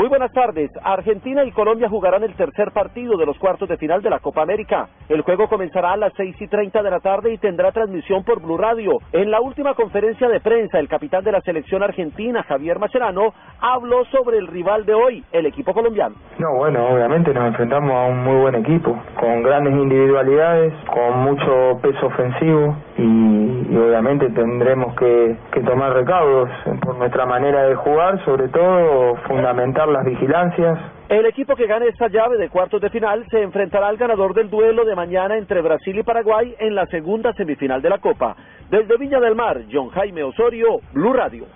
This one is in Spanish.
Muy buenas tardes. Argentina y Colombia jugarán el tercer partido de los cuartos de final de la Copa América. El juego comenzará a las seis y treinta de la tarde y tendrá transmisión por Blue Radio. En la última conferencia de prensa, el capitán de la selección argentina, Javier Mascherano, habló sobre el rival de hoy, el equipo colombiano. No, bueno, obviamente nos enfrentamos a un muy buen equipo, con grandes individualidades, con mucho peso ofensivo y, obviamente tendremos que, que tomar recaudos por nuestra manera de jugar, sobre todo fundamental las vigilancias. El equipo que gane esta llave de cuartos de final se enfrentará al ganador del duelo de mañana entre Brasil y Paraguay en la segunda semifinal de la Copa. Desde Viña del Mar, John Jaime Osorio, Blue Radio.